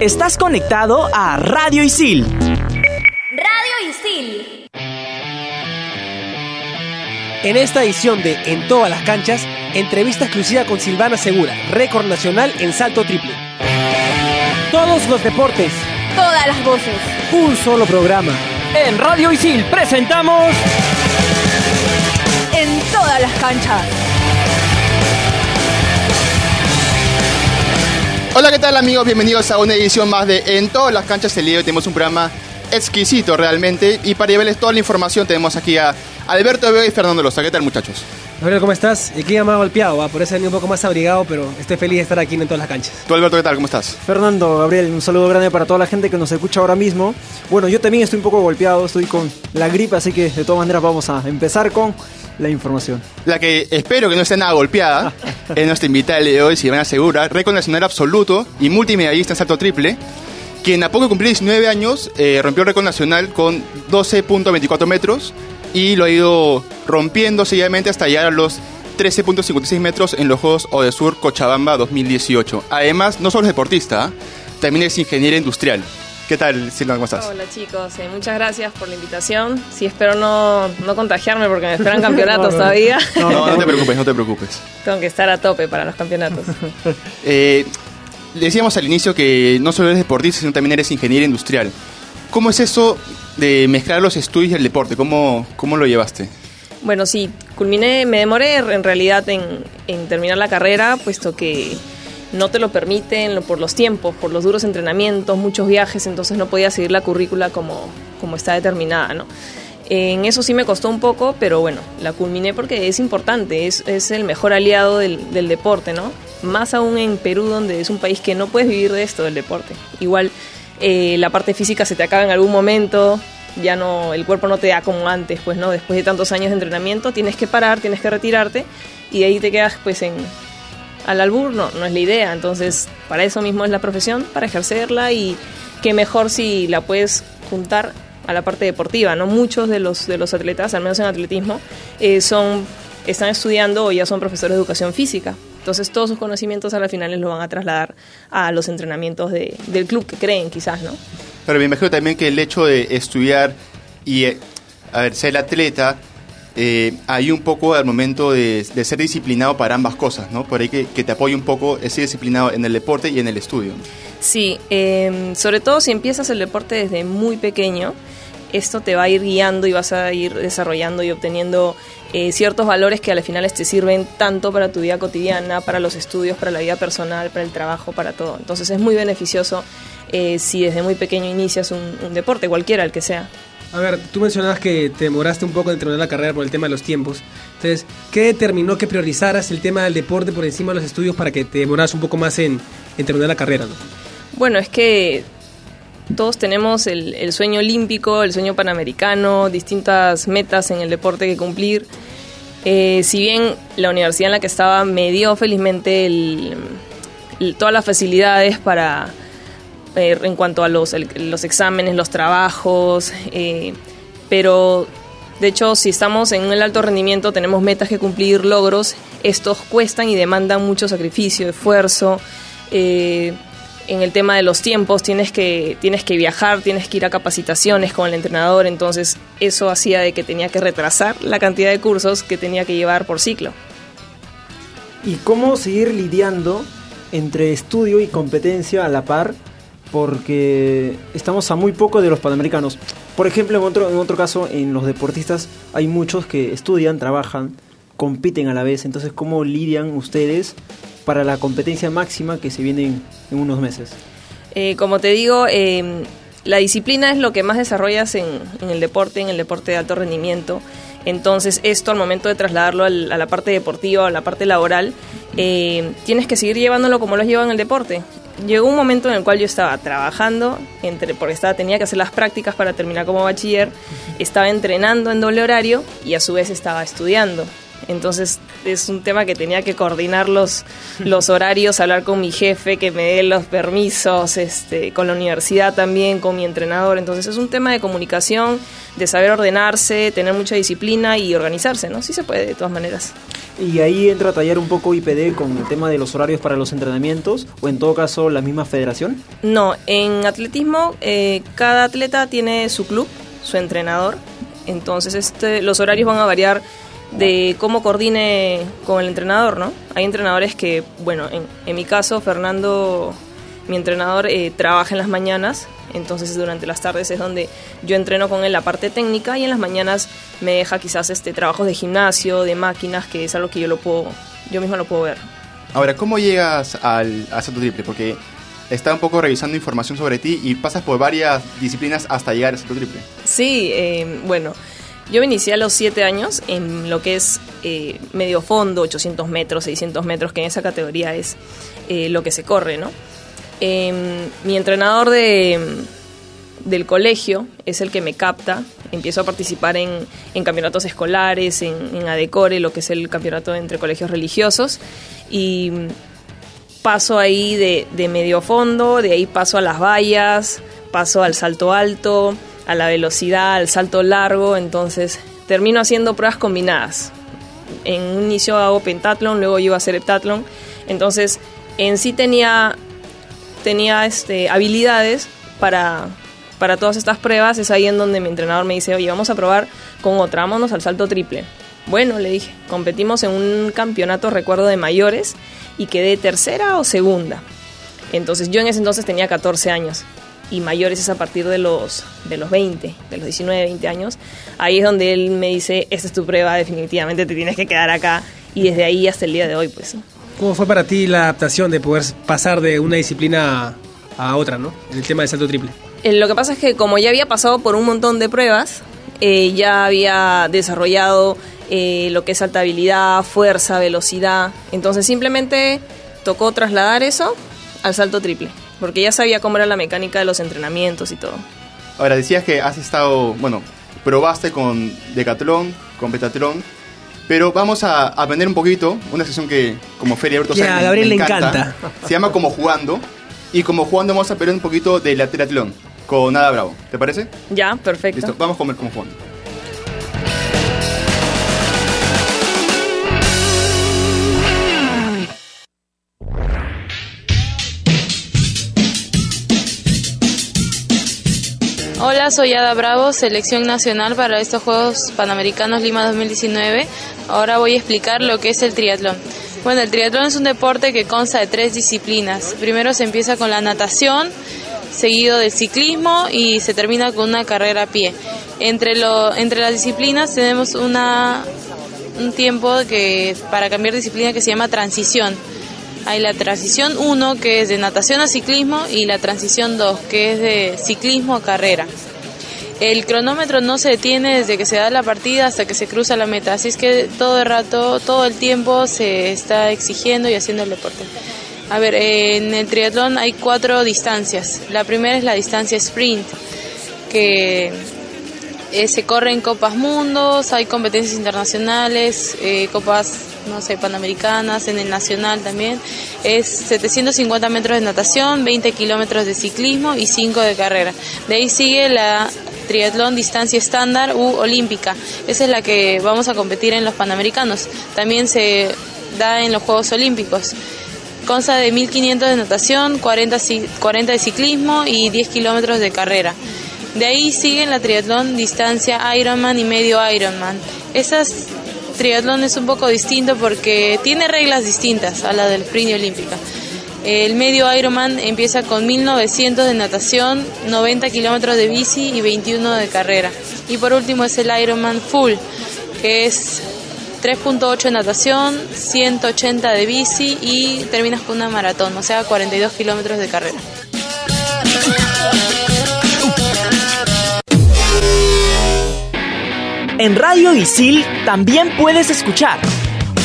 Estás conectado a Radio Isil. Radio Isil. En esta edición de En todas las canchas, entrevista exclusiva con Silvana Segura, récord nacional en salto triple. Todos los deportes, Todas las voces. un solo programa. En Radio Isil presentamos En todas las canchas. Hola, ¿qué tal amigos? Bienvenidos a una edición más de En todas las canchas el día de hoy tenemos un programa exquisito realmente y para llevarles toda la información tenemos aquí a Alberto Vega y Fernando Loza. ¿Qué tal muchachos? Gabriel, ¿cómo estás? El clima me ha golpeado, ¿va? por eso he venido un poco más abrigado, pero estoy feliz de estar aquí en todas las canchas. Tú Alberto, ¿qué tal? ¿Cómo estás? Fernando, Gabriel, un saludo grande para toda la gente que nos escucha ahora mismo. Bueno, yo también estoy un poco golpeado, estoy con la gripe, así que de todas maneras vamos a empezar con la información. La que espero que no esté nada golpeada es nuestra invitada de hoy, Silvana Segura, récord nacional absoluto y multimedallista en salto triple, quien a poco de cumplir 19 años eh, rompió el récord nacional con 12.24 metros y lo ha ido rompiendo seguidamente hasta llegar a los 13.56 metros en los Juegos Odesur Cochabamba 2018. Además, no solo es deportista, ¿ah? también es ingeniera industrial. ¿Qué tal, Silvana? ¿Cómo estás? Hola chicos, eh, muchas gracias por la invitación. Sí, espero no, no contagiarme porque me esperan campeonatos todavía. No, no te preocupes, no te preocupes. Tengo que estar a tope para los campeonatos. Eh, decíamos al inicio que no solo eres deportista, sino también eres ingeniera industrial. ¿Cómo es eso de mezclar los estudios y el deporte? ¿Cómo, cómo lo llevaste? Bueno, sí, culminé, me demoré en realidad en, terminar la carrera, puesto que no te lo permiten por los tiempos, por los duros entrenamientos, muchos viajes, entonces no podía seguir la currícula como, como está determinada, ¿no? En eso sí me costó un poco, pero bueno, la culminé porque es importante, es, es el mejor aliado del, del deporte, ¿no? Más aún en Perú, donde es un país que no puedes vivir de esto, del deporte. Igual eh, la parte física se te acaba en algún momento, ya no, el cuerpo no te da como antes, pues no, después de tantos años de entrenamiento tienes que parar, tienes que retirarte y ahí te quedas pues en al albur, no, no es la idea, entonces para eso mismo es la profesión, para ejercerla y que mejor si la puedes juntar a la parte deportiva, ¿no? Muchos de los, de los atletas, al menos en atletismo, eh, son, están estudiando o ya son profesores de educación física. Entonces todos sus conocimientos a las finales lo van a trasladar a los entrenamientos de- del club que creen quizás, ¿no? Pero me imagino también que el hecho de estudiar y, eh, a ver, ser atleta, eh, hay un poco al momento de, de ser disciplinado para ambas cosas, ¿no? Por ahí que, que te apoye un poco, es ser disciplinado en el deporte y en el estudio. Sí, eh, sobre todo si empiezas el deporte desde muy pequeño, esto te va a ir guiando y vas a ir desarrollando y obteniendo eh, ciertos valores que a las finales te sirven tanto para tu vida cotidiana, para los estudios, para la vida personal, para el trabajo, para todo. Entonces es muy beneficioso eh, si desde muy pequeño inicias un, un deporte, cualquiera el que sea. A ver, tú mencionabas que te demoraste un poco en terminar la carrera por el tema de los tiempos. Entonces, ¿qué determinó que priorizaras el tema del deporte por encima de los estudios para que te demoras un poco más en, en terminar la carrera? ¿no? Bueno, es que todos tenemos el, sueño olímpico, el sueño panamericano, distintas metas en el deporte que cumplir. Eh, si bien la universidad en la que estaba me dio felizmente el- el- todas las facilidades para, eh, en cuanto a los exámenes, los trabajos, eh, pero de hecho si estamos en el alto rendimiento tenemos metas que cumplir, logros, estos cuestan y demandan mucho sacrificio, esfuerzo. En el tema de los tiempos tienes que, tienes que viajar, tienes que ir a capacitaciones con el entrenador, entonces eso hacía de que tenía que retrasar la cantidad de cursos que tenía que llevar por ciclo. ¿Y cómo seguir lidiando entre estudio y competencia a la par? Porque estamos a muy poco de los panamericanos. Por ejemplo, en otro, en otro caso, en los deportistas hay muchos que estudian, trabajan, compiten a la vez. Entonces, ¿cómo lidian ustedes para la competencia máxima que se viene en, en unos meses? Eh, como te digo, eh, la disciplina es lo que más desarrollas en, en el deporte, en el deporte de alto rendimiento. Entonces, esto al momento de trasladarlo al- a la parte deportiva, a la parte laboral, eh, tienes que seguir llevándolo como lo has llevado en el deporte. Llegó un momento en el cual yo estaba trabajando, entre, porque estaba, tenía que hacer las prácticas para terminar como bachiller, estaba entrenando en doble horario y a su vez estaba estudiando. Entonces es un tema que tenía que coordinar los, los horarios, hablar con mi jefe, que me dé los permisos, este, con la universidad también, con mi entrenador. Entonces es un tema de comunicación, de saber ordenarse, tener mucha disciplina y organizarse, ¿no? Sí se puede de todas maneras. Y ahí entra a tallar un poco IPD con el tema de los horarios para los entrenamientos, o en todo caso la misma federación. No, en atletismo eh, cada atleta tiene su club, su entrenador, entonces este, los horarios van a variar de cómo coordine con el entrenador, ¿no? Hay entrenadores que, bueno, en, en mi caso, Fernando, mi entrenador, eh, trabaja en las mañanas, entonces durante las tardes es donde yo entreno con él la parte técnica y en las mañanas me deja quizás este trabajos de gimnasio, de máquinas, que es algo que yo lo puedo, yo misma lo puedo ver. Ahora, ¿cómo llegas al, salto triple? Porque está un poco revisando información sobre ti y pasas por varias disciplinas hasta llegar al salto triple. Sí, eh, bueno, yo me inicié a los 7 años en lo que es eh, medio fondo, 800 metros, 600 metros, que en esa categoría es eh, lo que se corre, ¿no? Em, mi entrenador de, del colegio es el que me capta. Empiezo a participar en, en campeonatos escolares, en, en ADECORE, lo que es el campeonato entre colegios religiosos. Y paso ahí de, de medio fondo, de ahí paso a las vallas, paso al salto alto, a la velocidad, al salto largo. Entonces termino haciendo pruebas combinadas. En un inicio hago pentatlón, luego llego a hacer heptatlón. Entonces en sí tenía tenía este, habilidades para, para todas estas pruebas, es ahí en donde mi entrenador me dice, oye, vamos a probar con otra, vámonos al salto triple. Bueno, le dije, competimos en un campeonato, recuerdo, de mayores y quedé tercera o segunda. Entonces yo en ese entonces tenía 14 años y mayores es a partir de los, de los 20, de los 19, 20 años. Ahí es donde él me dice, esta es tu prueba, definitivamente te tienes que quedar acá. Y desde ahí hasta el día de hoy, pues. ¿Cómo fue para ti la adaptación de poder pasar de una disciplina a otra, ¿no? En el tema del salto triple. Eh, lo que pasa es que como ya había pasado por un montón de pruebas, eh, ya había desarrollado eh, lo que es saltabilidad, fuerza, velocidad. Entonces simplemente tocó trasladar eso al salto triple, porque ya sabía cómo era la mecánica de los entrenamientos y todo. Ahora, decías que has estado, bueno, probaste con decatlón, con petatlón, pero vamos a aprender un poquito, una sesión que como Feria Alberto Ya, sabe, a Gabriel le encanta. Se llama Como Jugando. Y como jugando vamos a aprender un poquito de la triatlón con Nada Bravo. ¿Te parece? Ya, perfecto. Listo, vamos a comer como jugando. Hola, soy Ada Bravo, selección nacional para estos Juegos Panamericanos Lima 2019. Ahora voy a explicar lo que es el triatlón. Bueno, el triatlón es un deporte que consta de tres disciplinas. Primero se empieza con la natación, seguido del ciclismo y se termina con una carrera a pie. Entre, lo, entre las disciplinas tenemos una, un tiempo que, para cambiar disciplina que se llama transición. Hay la transición 1 que es de natación a ciclismo y la transición 2 que es de ciclismo a carrera. El cronómetro no se detiene desde que se da la partida hasta que se cruza la meta, así es que todo el rato, todo el tiempo se está exigiendo y haciendo el deporte. A ver, en el triatlón hay cuatro distancias. La primera es la distancia sprint, que eh, se corre en Copas Mundos, hay competencias internacionales, eh, Copas, no sé, panamericanas, en el nacional también. Es 750 metros de natación, 20 kilómetros de ciclismo y 5 de carrera. De ahí sigue la triatlón distancia estándar u olímpica. Esa es la que vamos a competir en los panamericanos. También se da en los Juegos Olímpicos. Consta de 1500 de natación, 40, ci- 40 de ciclismo y 10 kilómetros de carrera. De ahí siguen la triatlón distancia Ironman y medio Ironman. Esas triatlón es un poco distinto porque tiene reglas distintas a la del sprint olímpica. El medio Ironman empieza con 1900 de natación, 90 kilómetros de bici y 21 de carrera. Y por último es el Ironman Full, que es 3.8 de natación, 180 de bici y terminas con una maratón, o sea, 42 kilómetros de carrera. En Radio Isil también puedes escuchar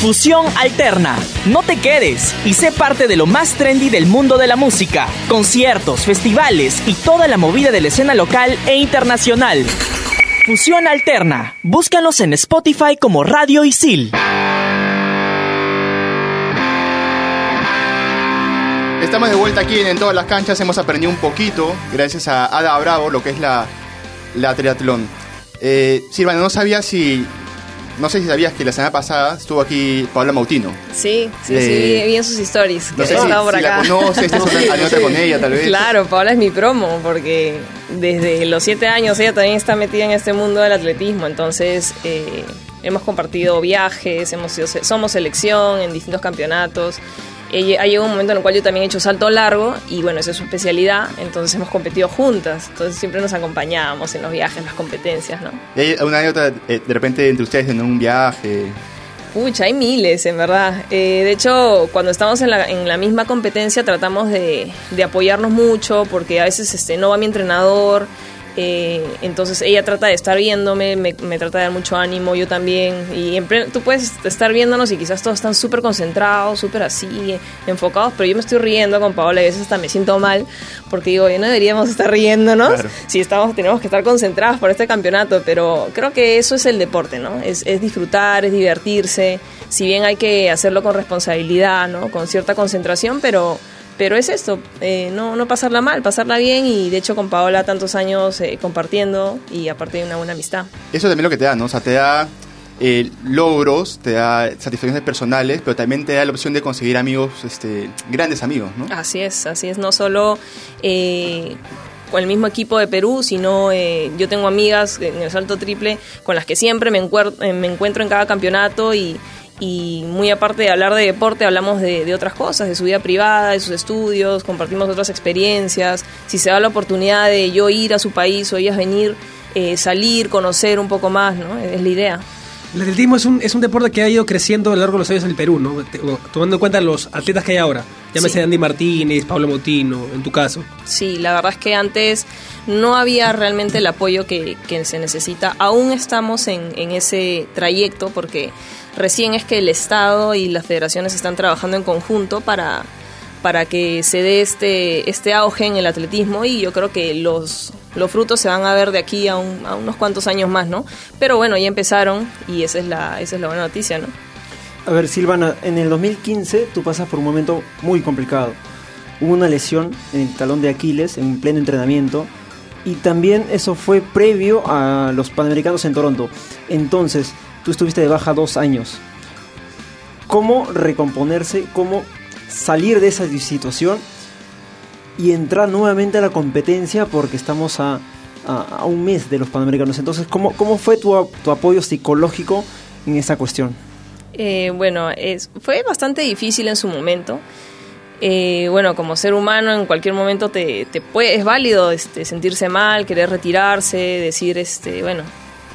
Fusión Alterna. No te quedes y sé parte de lo más trendy del mundo de la música. Conciertos, festivales y toda la movida de la escena local e internacional. Fusión Alterna. Búscanos en Spotify como Radio Isil. Estamos de vuelta aquí en, en todas las canchas. Hemos aprendido un poquito, gracias a Ada Bravo, lo que es la, la triatlón. Eh, Silvana, no sabía si no sé si sabías que la semana pasada estuvo aquí Paola Mautino. Sí, sí, Eh, sí, vi en sus stories. No que sé si, estaba por si la conoces, tienes una anécdota con ella, tal vez. Claro, Paola es mi promo, porque desde los siete años ella también está metida en este mundo del atletismo, entonces eh, hemos compartido viajes, hemos sido, somos selección en distintos campeonatos. Ella, ha llegado un momento en el cual yo también he hecho salto largo y bueno, esa es su especialidad, entonces hemos competido juntas, entonces siempre nos acompañábamos en los viajes, las competencias, ¿no? Y hay una anécdota eh, de repente entre ustedes en un viaje. Pucha, hay miles, en verdad. Eh, de hecho, cuando estamos en la, en la misma competencia tratamos de, de apoyarnos mucho porque a veces este, no va mi entrenador. Eh, entonces ella trata de estar viéndome, me, me trata de dar mucho ánimo, yo también. Y en pleno- tú puedes estar viéndonos y quizás todos están súper concentrados, súper así, enfocados, pero yo me estoy riendo con Paola y a veces hasta me siento mal porque digo, "Oye, no deberíamos estar riéndonos Claro. si estamos, tenemos que estar concentrados por este campeonato, pero creo que eso es el deporte, ¿no? Es, es disfrutar, es divertirse, si bien hay que hacerlo con responsabilidad, ¿no? Con cierta concentración, pero, pero es esto, eh, no, no pasarla mal, pasarla bien y de hecho con Paola tantos años eh, compartiendo y aparte de una buena amistad. Eso también lo que te da, ¿no? O sea, te da eh, logros, te da satisfacciones personales, pero también te da la opción de conseguir amigos, este, grandes amigos, ¿no? Así es, así es, no solo con el mismo equipo de Perú, sino eh, yo tengo amigas en el salto triple con las que siempre me, eh, me encuentro en cada campeonato y, y muy aparte de hablar de deporte, hablamos de, de otras cosas, de su vida privada, de sus estudios, compartimos otras experiencias, si se da la oportunidad de yo ir a su país o ellas venir, eh, salir, conocer un poco más, ¿no? Es la idea. El atletismo es un, es un deporte que ha ido creciendo a lo largo de los años en el Perú, ¿no? Tomando en cuenta los atletas que hay ahora. Llámese Sí. Andy Martínez, Pablo Motino, en tu caso. Sí, la verdad es que antes no había realmente el apoyo que, que se necesita. Aún estamos en, en ese trayecto porque recién es que el Estado y las federaciones están trabajando en conjunto para, para que se dé este, este auge en el atletismo y yo creo que los, los frutos se van a ver de aquí a, un- a unos cuantos años más, ¿no? Pero bueno, ya empezaron y esa es la, esa es la buena noticia, ¿no? A ver, Silvana, en el 2015 tú pasas por un momento muy complicado. Hubo una lesión en el talón de Aquiles en pleno entrenamiento y también eso fue previo a los Panamericanos en Toronto. Entonces, tú estuviste de baja dos años. ¿Cómo recomponerse? ¿Cómo salir de esa situación y entrar nuevamente a la competencia porque estamos a, a- un mes de los Panamericanos? Entonces, ¿cómo, cómo fue tu, tu apoyo psicológico en esa cuestión? Eh, bueno, fue bastante difícil en su momento. Eh, bueno, como ser humano en cualquier momento te, te puede, es válido este, sentirse mal, querer retirarse, decir, este, bueno,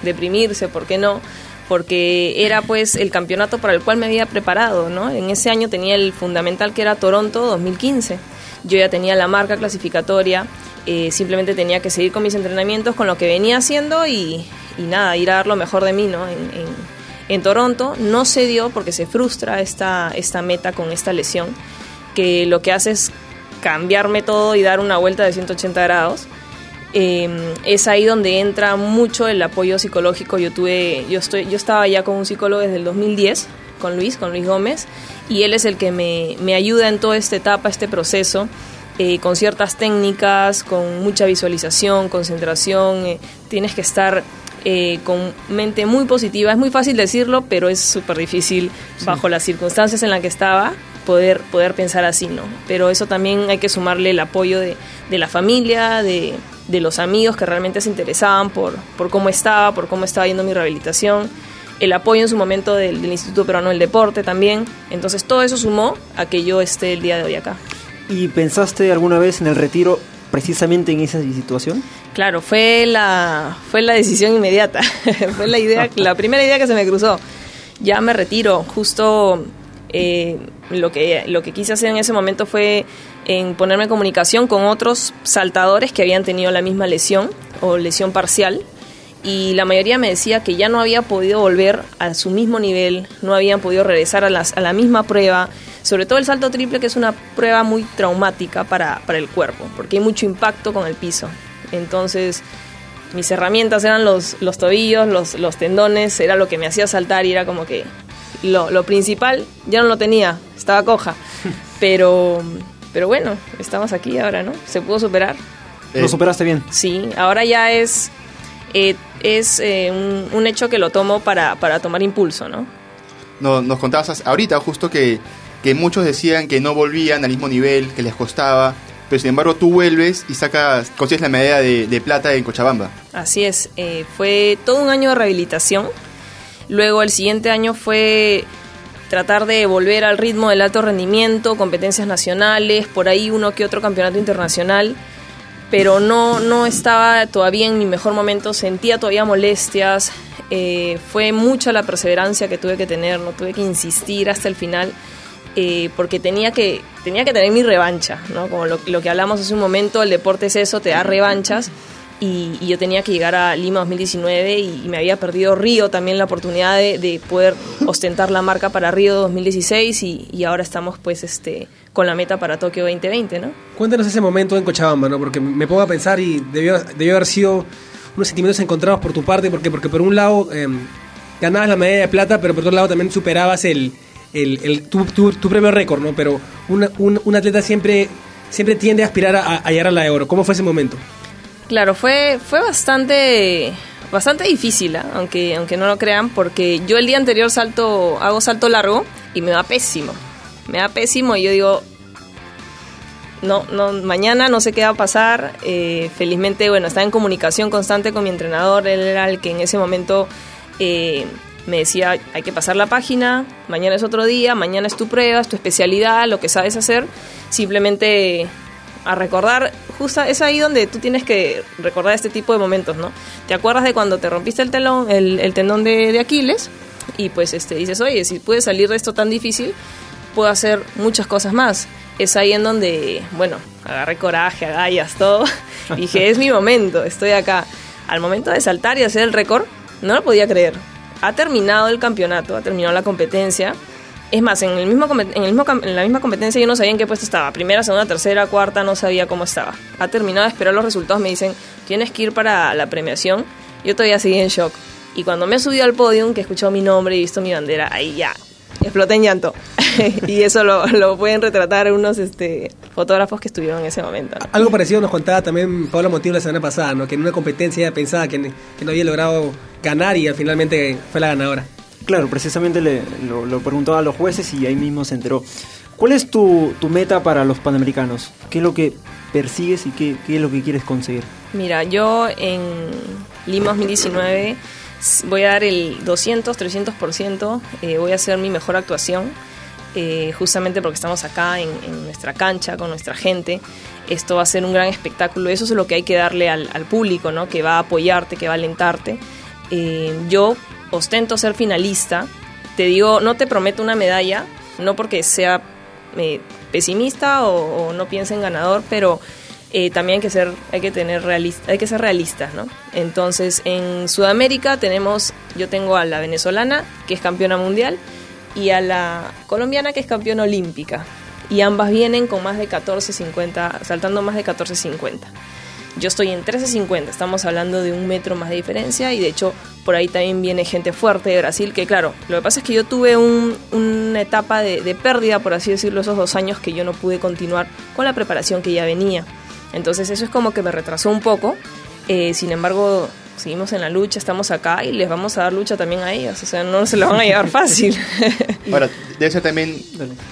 deprimirse, ¿por qué no? Porque era pues el campeonato para el cual me había preparado, ¿no? En ese año tenía el fundamental que era Toronto 2015. Yo ya tenía la marca clasificatoria, eh, simplemente tenía que seguir con mis entrenamientos, con lo que venía haciendo y, y nada, ir a dar lo mejor de mí, ¿no? En, Toronto no se dio porque se frustra esta, esta meta con esta lesión, que lo que hace es cambiarme todo y dar una vuelta de 180 grados. Eh, es ahí donde entra mucho el apoyo psicológico. Yo tuve, yo estoy, yo estaba ya con un psicólogo desde el 2010, con Luis, con Luis Gómez, y él es el que me, me ayuda en toda esta etapa, este proceso. eh, con ciertas técnicas, con mucha visualización, concentración, eh, tienes que estar eh, con mente muy positiva. Es muy fácil decirlo, pero es súper difícil bajo las circunstancias en las que estaba poder, poder pensar así, ¿no? Pero eso también hay que sumarle el apoyo de, de la familia, de, de los amigos que realmente se interesaban por, por cómo estaba, por cómo estaba yendo mi rehabilitación, el apoyo en su momento del, del Instituto Peruano del Deporte también. Entonces todo eso sumó a que yo esté el día de hoy acá. ¿Y pensaste alguna vez en el retiro precisamente en esa situación? Claro, fue la, fue la decisión inmediata. fue la idea, la primera idea que se me cruzó. Ya me retiro. Justo eh, lo, que, lo que quise hacer en ese momento fue ponerme en comunicación con otros saltadores que habían tenido la misma lesión o lesión parcial. Y la mayoría me decía que ya no había podido volver a su mismo nivel, no habían podido regresar a, las, a la misma prueba, sobre todo el salto triple, que es una prueba muy traumática para, para el cuerpo, porque hay mucho impacto con el piso. Entonces, mis herramientas eran los, los tobillos, los, los tendones, era lo que me hacía saltar y era como que lo, lo principal ya no lo tenía, estaba coja. Pero, pero bueno, estamos aquí ahora, ¿no? Se pudo superar. Eh, Lo superaste bien. Sí, ahora ya es, eh, es eh, un, un hecho que lo tomo para, para tomar impulso, ¿no? no- nos contabas as- ahorita justo que, que muchos decían que no volvían al mismo nivel, que les costaba, pero sin embargo tú vuelves y sacas, consigues la medalla de, de plata en Cochabamba. Así es, eh, fue todo un año de rehabilitación. Luego el siguiente año fue tratar de volver al ritmo del alto rendimiento, competencias nacionales, por ahí uno que otro campeonato internacional, pero no, no estaba todavía en mi mejor momento, sentía todavía molestias, eh, fue mucha la perseverancia que tuve que tener, no tuve que insistir hasta el final. eh, porque tenía que, tenía que tener mi revancha, ¿no? Como lo, lo que hablamos hace un momento, el deporte es eso, te da revanchas, y, y yo tenía que llegar a Lima 2019 y, y me había perdido Río también la oportunidad de, de poder ostentar la marca para Río 2016 y, y ahora estamos pues este con la meta para Tokio 2020, ¿no? Cuéntanos ese momento en Cochabamba, ¿no? Porque me pongo a pensar y debió, debió haber sido unos sentimientos encontrados por tu parte, porque, porque por un lado eh, ganabas la medalla de plata, pero por otro lado también superabas el, el, tu, tu, tu propio récord, ¿no? Pero una- un, un atleta siempre, siempre tiende a aspirar a, a llegar a la de oro. ¿Cómo fue ese momento? Claro, fue, fue bastante, bastante difícil, ¿ah? aunque, aunque no lo crean, porque yo el día anterior salto, hago salto largo y me va pésimo. Me da pésimo y yo digo, no, no, mañana no sé qué va a pasar. Eh, felizmente, bueno, estaba en comunicación constante con mi entrenador, él era el que en ese momento eh, me decía, hay que pasar la página, mañana es otro día, mañana es tu prueba, es tu especialidad, lo que sabes hacer, simplemente a recordar, justo es ahí donde tú tienes que recordar este tipo de momentos, ¿no? ¿Te acuerdas de cuando te rompiste el telón, el, el tendón de, de Aquiles? Y pues este, dices, oye, si puedes salir de esto tan difícil, puedo hacer muchas cosas más. Es ahí en donde, bueno, agarré coraje, agallas, todo. Y dije, es mi momento, estoy acá. Al momento de saltar y hacer el récord, no lo podía creer. Ha terminado el campeonato, ha terminado la competencia. Es más, en, el mismo, en, el mismo, en la misma competencia yo no sabía en qué puesto estaba. Primera, segunda, tercera, cuarta, no sabía cómo estaba. Ha terminado de esperar los resultados, me dicen, tienes que ir para la premiación. Yo todavía seguí en shock. Y cuando me he subido al podio, que he escuchado mi nombre y visto mi bandera, ahí ya, exploté en llanto. y eso lo, lo pueden retratar unos este, fotógrafos que estuvieron en ese momento. Algo parecido nos contaba también Pablo Montilo la semana pasada, ¿no? Que en una competencia pensaba que, que no había logrado ganar y al finalmente fue la ganadora. Claro, precisamente le, lo, lo preguntó a los jueces y ahí mismo se enteró. ¿Cuál es tu, tu meta para los Panamericanos? ¿Qué es lo que persigues y qué, qué es lo que quieres conseguir? Mira, yo en Lima 2019 s- voy a dar el 200, 300%, eh, voy a hacer mi mejor actuación, eh, justamente porque estamos acá en, en nuestra cancha, con nuestra gente. Esto va a ser un gran espectáculo, eso es lo que hay que darle al, al público, ¿no? que va a apoyarte, que va a alentarte. Eh, yo ostento ser finalista, te digo, no te prometo una medalla, no porque sea eh, pesimista o, no piense en ganador, pero eh, también hay que ser, hay que tener realista, hay que ser realistas, ¿no? Entonces, en Sudamérica tenemos, yo tengo a la venezolana, que es campeona mundial, y a la colombiana, que es campeona olímpica. Y ambas vienen con más de 14.50, saltando más de 14.50. Yo estoy en 13.50, estamos hablando de un metro más de diferencia y de hecho por ahí también viene gente fuerte de Brasil, que claro, lo que pasa es que yo tuve un- una etapa de, pérdida, por así decirlo, esos dos años que yo no pude continuar con la preparación que ya venía. Entonces eso es como que me retrasó un poco, Eh, sin embargo seguimos en la lucha, estamos acá y les vamos a dar lucha también a ellas, o sea, no se lo van a llevar fácil. Ahora, debe ser también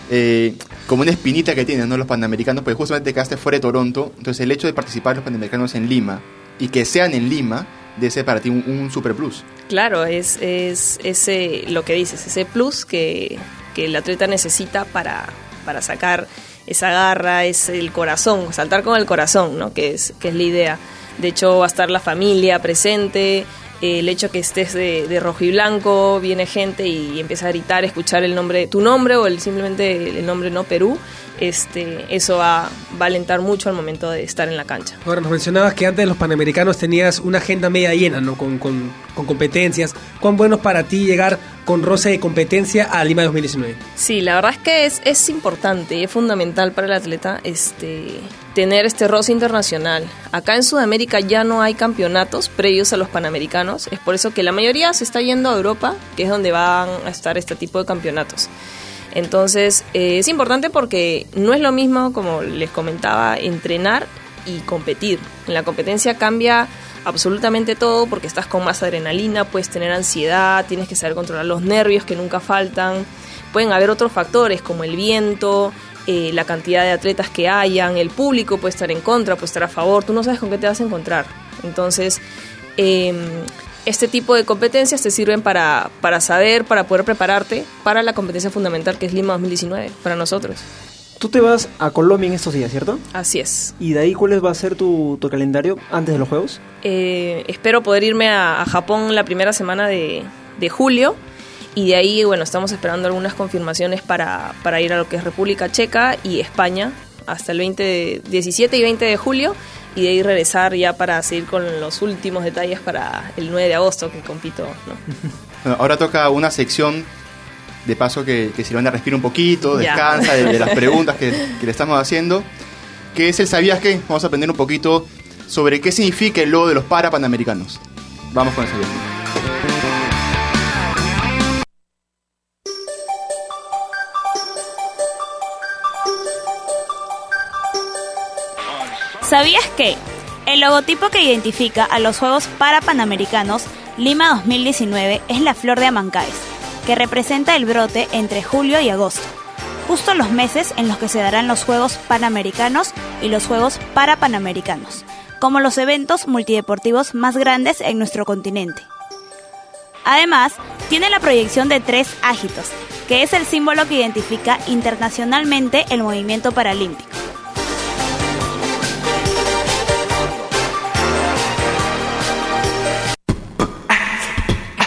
eh, como una espinita que tienen ¿no? los panamericanos, porque justamente quedaste fuera de Toronto, entonces el hecho de participar los panamericanos en Lima y que sean en Lima, debe ser para ti un, un super plus. Claro, es, es ese, lo que dices, ese plus que, que el atleta necesita para, para sacar esa garra, es el corazón, saltar con el corazón, ¿no? que, es, que es la idea. De hecho, va a estar la familia presente, eh, el hecho que estés de, rojo y blanco, viene gente y empieza a gritar, escuchar el nombre, tu nombre o el, simplemente el nombre no Perú, este, eso va, a alentar mucho al momento de estar en la cancha. Ahora, nos mencionabas que antes los Panamericanos tenías una agenda media llena, ¿no? Con, con, con competencias. ¿Cuán bueno es para ti llegar con roce de competencia a Lima 2019? Sí, la verdad es que es, es importante y es fundamental para el atleta este, tener este roce internacional. Acá en Sudamérica ya no hay campeonatos previos a los Panamericanos, es por eso que la mayoría se está yendo a Europa, que es donde van a estar este tipo de campeonatos. Entonces, eh, es importante porque no es lo mismo, como les comentaba, entrenar y competir. En la competencia cambia absolutamente todo porque estás con más adrenalina, puedes tener ansiedad, tienes que saber controlar los nervios que nunca faltan. Pueden haber otros factores como el viento, eh, la cantidad de atletas que hayan, el público puede estar en contra, puede estar a favor, tú no sabes con qué te vas a encontrar. Entonces, em, este tipo de competencias te sirven para, para saber, para poder prepararte para la competencia fundamental que es Lima 2019, para nosotros. Tú te vas a Colombia en estos días, ¿cierto? Así es. ¿Y de ahí cuál va a ser tu, tu calendario antes de los Juegos? Eh, espero poder irme a, a Japón la primera semana de, de julio y de ahí, bueno, estamos esperando algunas confirmaciones para, para ir a lo que es República Checa y España hasta el 20 de- 17 y 20 de julio y de ahí regresar ya para seguir con los últimos detalles para el 9 de agosto que compito, ¿no? Bueno, ahora toca una sección de paso que, que Silvana respira un poquito, descansa de, de las preguntas que, que le estamos haciendo, que es el ¿sabías qué? Vamos a aprender un poquito sobre qué significa el logo de los Parapanamericanos. Vamos con el ¿sabías qué? ¿Sabías que el logotipo que identifica a los Juegos Parapanamericanos Lima 2019 es la flor de Amancaes, que representa el brote entre julio y agosto, justo los meses en los que se darán los Juegos Panamericanos y los Juegos Parapanamericanos, como los eventos multideportivos más grandes en nuestro continente. Además, tiene la proyección de tres ágitos, que es el símbolo que identifica internacionalmente el movimiento paralímpico.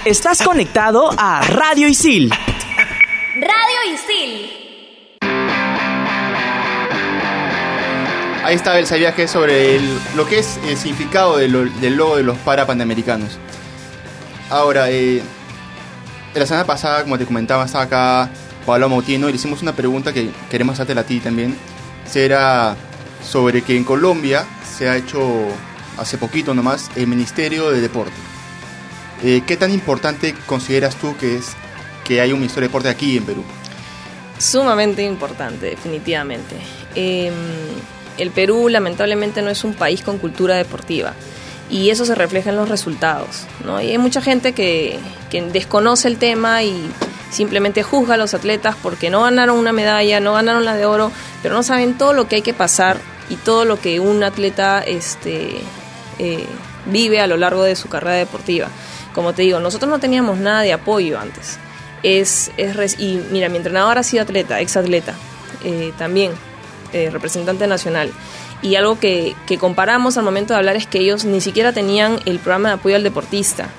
Estás conectado a Radio Isil. Radio Isil. Ahí estaba el ¿sabías qué? sobre el- lo que es el significado de lo- del logo de los Parapanamericanos. Ahora, eh, la semana pasada, como te comentaba, estaba acá Pablo Mautieno y le hicimos una pregunta que queremos hacerte a ti también. Será sobre que en Colombia se ha hecho hace poquito nomás el Ministerio de Deporte. Eh, ¿Qué tan importante consideras tú que es que hay un Ministerio de Deporte aquí en Perú? Sumamente importante, definitivamente. Eh, el Perú lamentablemente no es un país con cultura deportiva y eso se refleja en los resultados. ¿no? Y hay mucha gente que, que desconoce el tema y simplemente juzga a los atletas porque no ganaron una medalla, no ganaron la de oro, pero no saben todo lo que hay que pasar y todo lo que un atleta este, eh, vive a lo largo de su carrera deportiva. Como te digo, nosotros no teníamos nada de apoyo antes. Es, es y mira, mi entrenador ha sido atleta, ex atleta, eh, también eh, representante nacional. Y algo que, que comparamos al momento de hablar es que ellos ni siquiera tenían el programa de apoyo al deportista.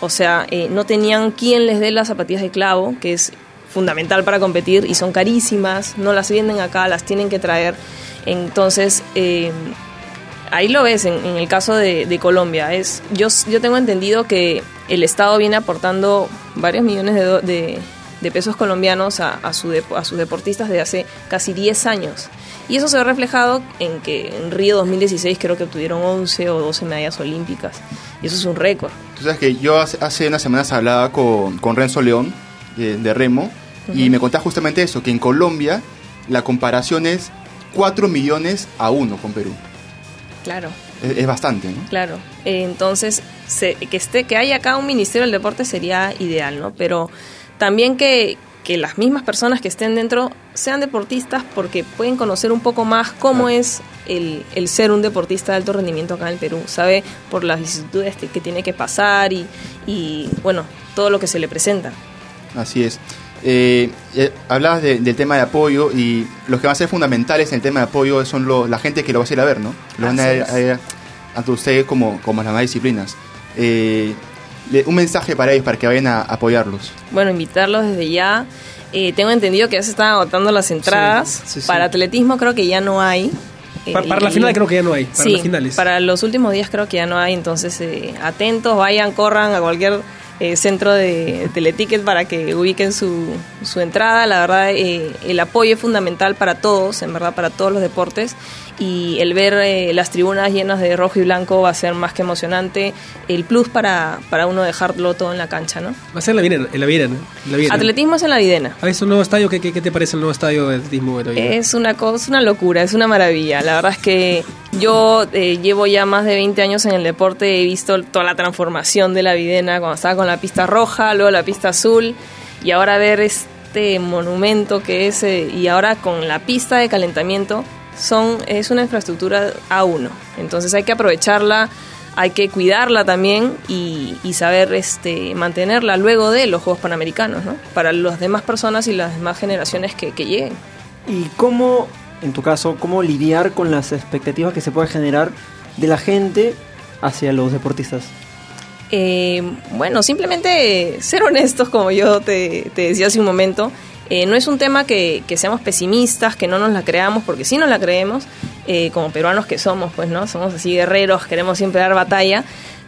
O sea, eh, no tenían quien les dé las zapatillas de clavo, que es fundamental para competir y son carísimas, no las venden acá, las tienen que traer. Entonces, eh, ahí lo ves en, en el caso de, de Colombia. Es, yo, yo tengo entendido que el Estado viene aportando varios millones de, do- de- de pesos colombianos a, a, su depo- a sus deportistas de hace casi 10 años. Y eso se ve reflejado en que en Río 2016 creo que obtuvieron 11 o 12 medallas olímpicas. Y eso es un récord. Tú sabes que yo hace, hace unas semanas hablaba con, con Renzo León de, de Remo y Ujú. me contaba justamente eso, que en Colombia la comparación es 4 millones a 1 con Perú. Claro. Es, es bastante, ¿no? Claro, Eh, entonces se- que esté que haya acá un ministerio del deporte sería ideal, ¿no? Pero también que, que las mismas personas que estén dentro sean deportistas porque pueden conocer un poco más cómo es el, el ser un deportista de alto rendimiento acá en el Perú, sabe por las vicisitudes que, que tiene que pasar y, y bueno todo lo que se le presenta. Así es. Eh, eh, hablabas de- del tema de apoyo y los que van a ser fundamentales en el tema de apoyo son lo- la gente que lo va a ir a ver, ¿no? Lo van a ir a ver ante ustedes como, como las demás disciplinas. Eh, le- un mensaje para ellos, para que vayan a apoyarlos. Bueno, invitarlos desde ya. Eh, tengo entendido que ya se están agotando las entradas. sí, sí. Para atletismo creo que ya no hay. Eh, Pa- para la final creo que ya no hay, para sí, las finales. para los últimos días creo que ya no hay. Entonces, eh, atentos, vayan, corran a cualquier eh, centro de teleticket para que ubiquen su, su entrada. La verdad, eh, el apoyo es fundamental para todos, en verdad, para todos los deportes. y el ver eh, las tribunas llenas de rojo y blanco va a ser más que emocionante. El plus para, para uno dejarlo todo en la cancha, ¿no? Va a ser en la Videna, en la Videna, en la Videna. Atletismo es en la Videna. Ah, ¿Es un nuevo estadio? ¿Qué, qué, qué te parece el nuevo estadio de atletismo de? Es una cosa, una locura, es una maravilla. La verdad es que yo eh, llevo ya más de 20 años en el deporte, he visto toda la transformación de la Videna cuando estaba con la pista roja, luego la pista azul y ahora ver este monumento que es eh, y ahora con la pista de calentamiento son es una infraestructura A1. Entonces hay que aprovecharla, hay que cuidarla también y, saber este mantenerla luego de los Juegos Panamericanos, ¿no? Para las demás personas y las demás generaciones que, que lleguen. ¿Y cómo, en tu caso, cómo lidiar con las expectativas que se puede generar de la gente hacia los deportistas? Eh, bueno, simplemente ser honestos, como yo te, te decía hace un momento. Eh, no es un tema que, que, seamos pesimistas, que no nos la creamos, porque sí nos la creemos, eh, como peruanos que somos, pues, ¿no? Somos así guerreros, queremos siempre dar batalla,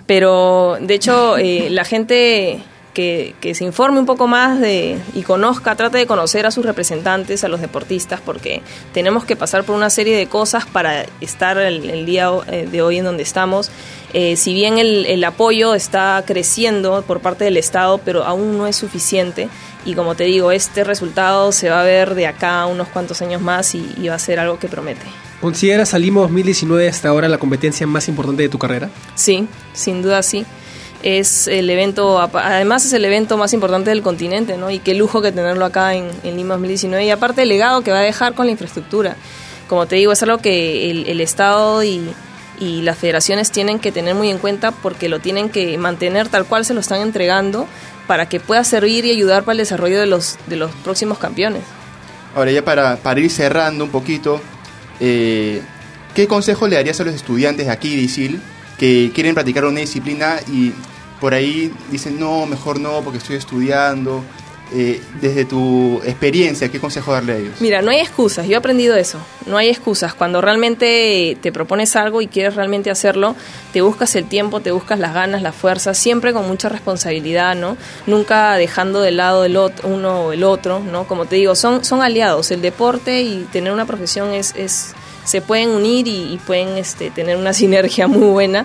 pero de hecho eh, la gente que, que, se informe un poco más de, y conozca, trate de conocer a sus representantes, a los deportistas, porque tenemos que pasar por una serie de cosas para estar el, el día de hoy en donde estamos. Eh, si bien el, el, apoyo está creciendo por parte del Estado, pero aún no es suficiente. Y como te digo, este resultado se va a ver de acá unos cuantos años más y, y va a ser algo que promete. ¿Consideras Salimo 2019 hasta ahora la competencia más importante de tu carrera? Sí, sin duda sí. Es el evento, además es el evento más importante del continente, ¿no? Y qué lujo que tenerlo acá en, Lima 2019. Y aparte el legado que va a dejar con la infraestructura. Como te digo, es algo que el, el Estado y, y las federaciones tienen que tener muy en cuenta porque lo tienen que mantener tal cual se lo están entregando para que pueda servir y ayudar para el desarrollo de los, de los próximos campeones. Ahora ya para, para ir cerrando un poquito, eh, ¿qué consejo le darías a los estudiantes de aquí de ISIL que quieren practicar una disciplina y por ahí dicen, no, mejor no, porque estoy estudiando? Eh, desde tu experiencia, ¿qué consejo darle a ellos? Mira, no hay excusas, yo he aprendido eso, no hay excusas. Cuando realmente te propones algo y quieres realmente hacerlo, te buscas el tiempo, te buscas las ganas, la fuerza, siempre con mucha responsabilidad, ¿no? Nunca dejando de lado el uno o el otro, ¿no? Como te digo, son, son aliados, el deporte y tener una profesión es, es se pueden unir y, pueden este, tener una sinergia muy buena.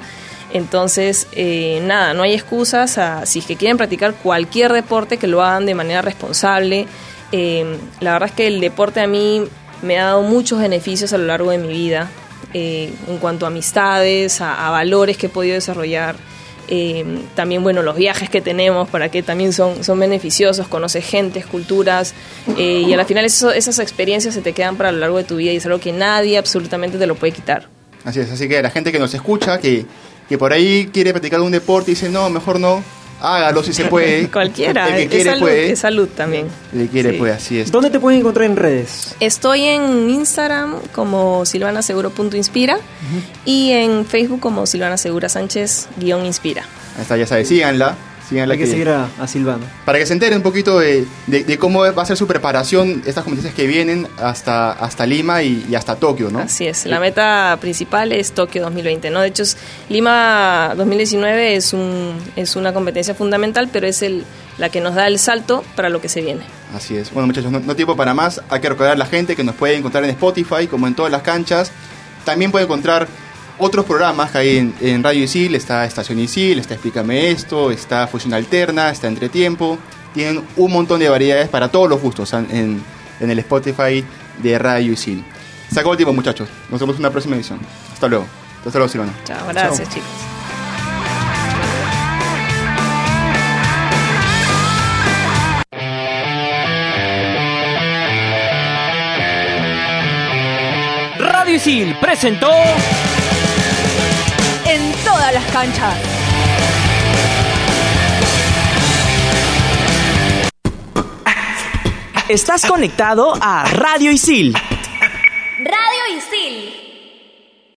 Entonces, eh, nada, no hay excusas. Si es que quieren practicar cualquier deporte, que lo hagan de manera responsable. Eh, la verdad es que el deporte a mí me ha dado muchos beneficios a lo largo de mi vida, eh, en cuanto a amistades, a, a, valores que he podido desarrollar. También, bueno, los viajes que tenemos, para que también son, son beneficiosos, conoces gentes, culturas, y al final esas experiencias se te quedan para lo largo de tu vida y es algo que nadie absolutamente te lo puede quitar. Así es, así que la gente que nos escucha, que que por ahí quiere practicar un deporte y dice, no, mejor no, hágalo si se puede. Cualquiera, el que es, quiere, salud, puede. es salud también. El que quiere sí. puede, así es. ¿Dónde te pueden encontrar en redes? Estoy en Instagram como silvanaseguro.inspira uh -huh. y en Facebook como Silvana Segura Sánchez-inspira. Ahí está, ya sabes, síganla. Hay que, que seguir a, a, Silvana. Para que se enteren un poquito de, de, de, cómo va a ser su preparación, estas competencias que vienen hasta, hasta Lima y, y hasta Tokio, ¿no? Así es, la meta principal es Tokio 2020, ¿no? De hecho, Lima 2019 es, un, es una competencia fundamental, pero es el, la que nos da el salto para lo que se viene. Así es. Bueno, muchachos, no, no tiempo para más. Hay que recordar a la gente que nos puede encontrar en Spotify, como en todas las canchas. También puede encontrar otros programas que hay en, en, Radio Isil, está Estación Isil, está Explícame Esto, está Fusión Alterna, está Entretiempo. Tienen un montón de variedades para todos los gustos en, en el Spotify de Radio Isil. Se acabó el tiempo, muchachos. Nos vemos en una próxima edición. Hasta luego. Hasta luego, Silvana. Chao, gracias, Chao. chicos. Radio Isil presentó En canchas. Estás conectado a Radio Isil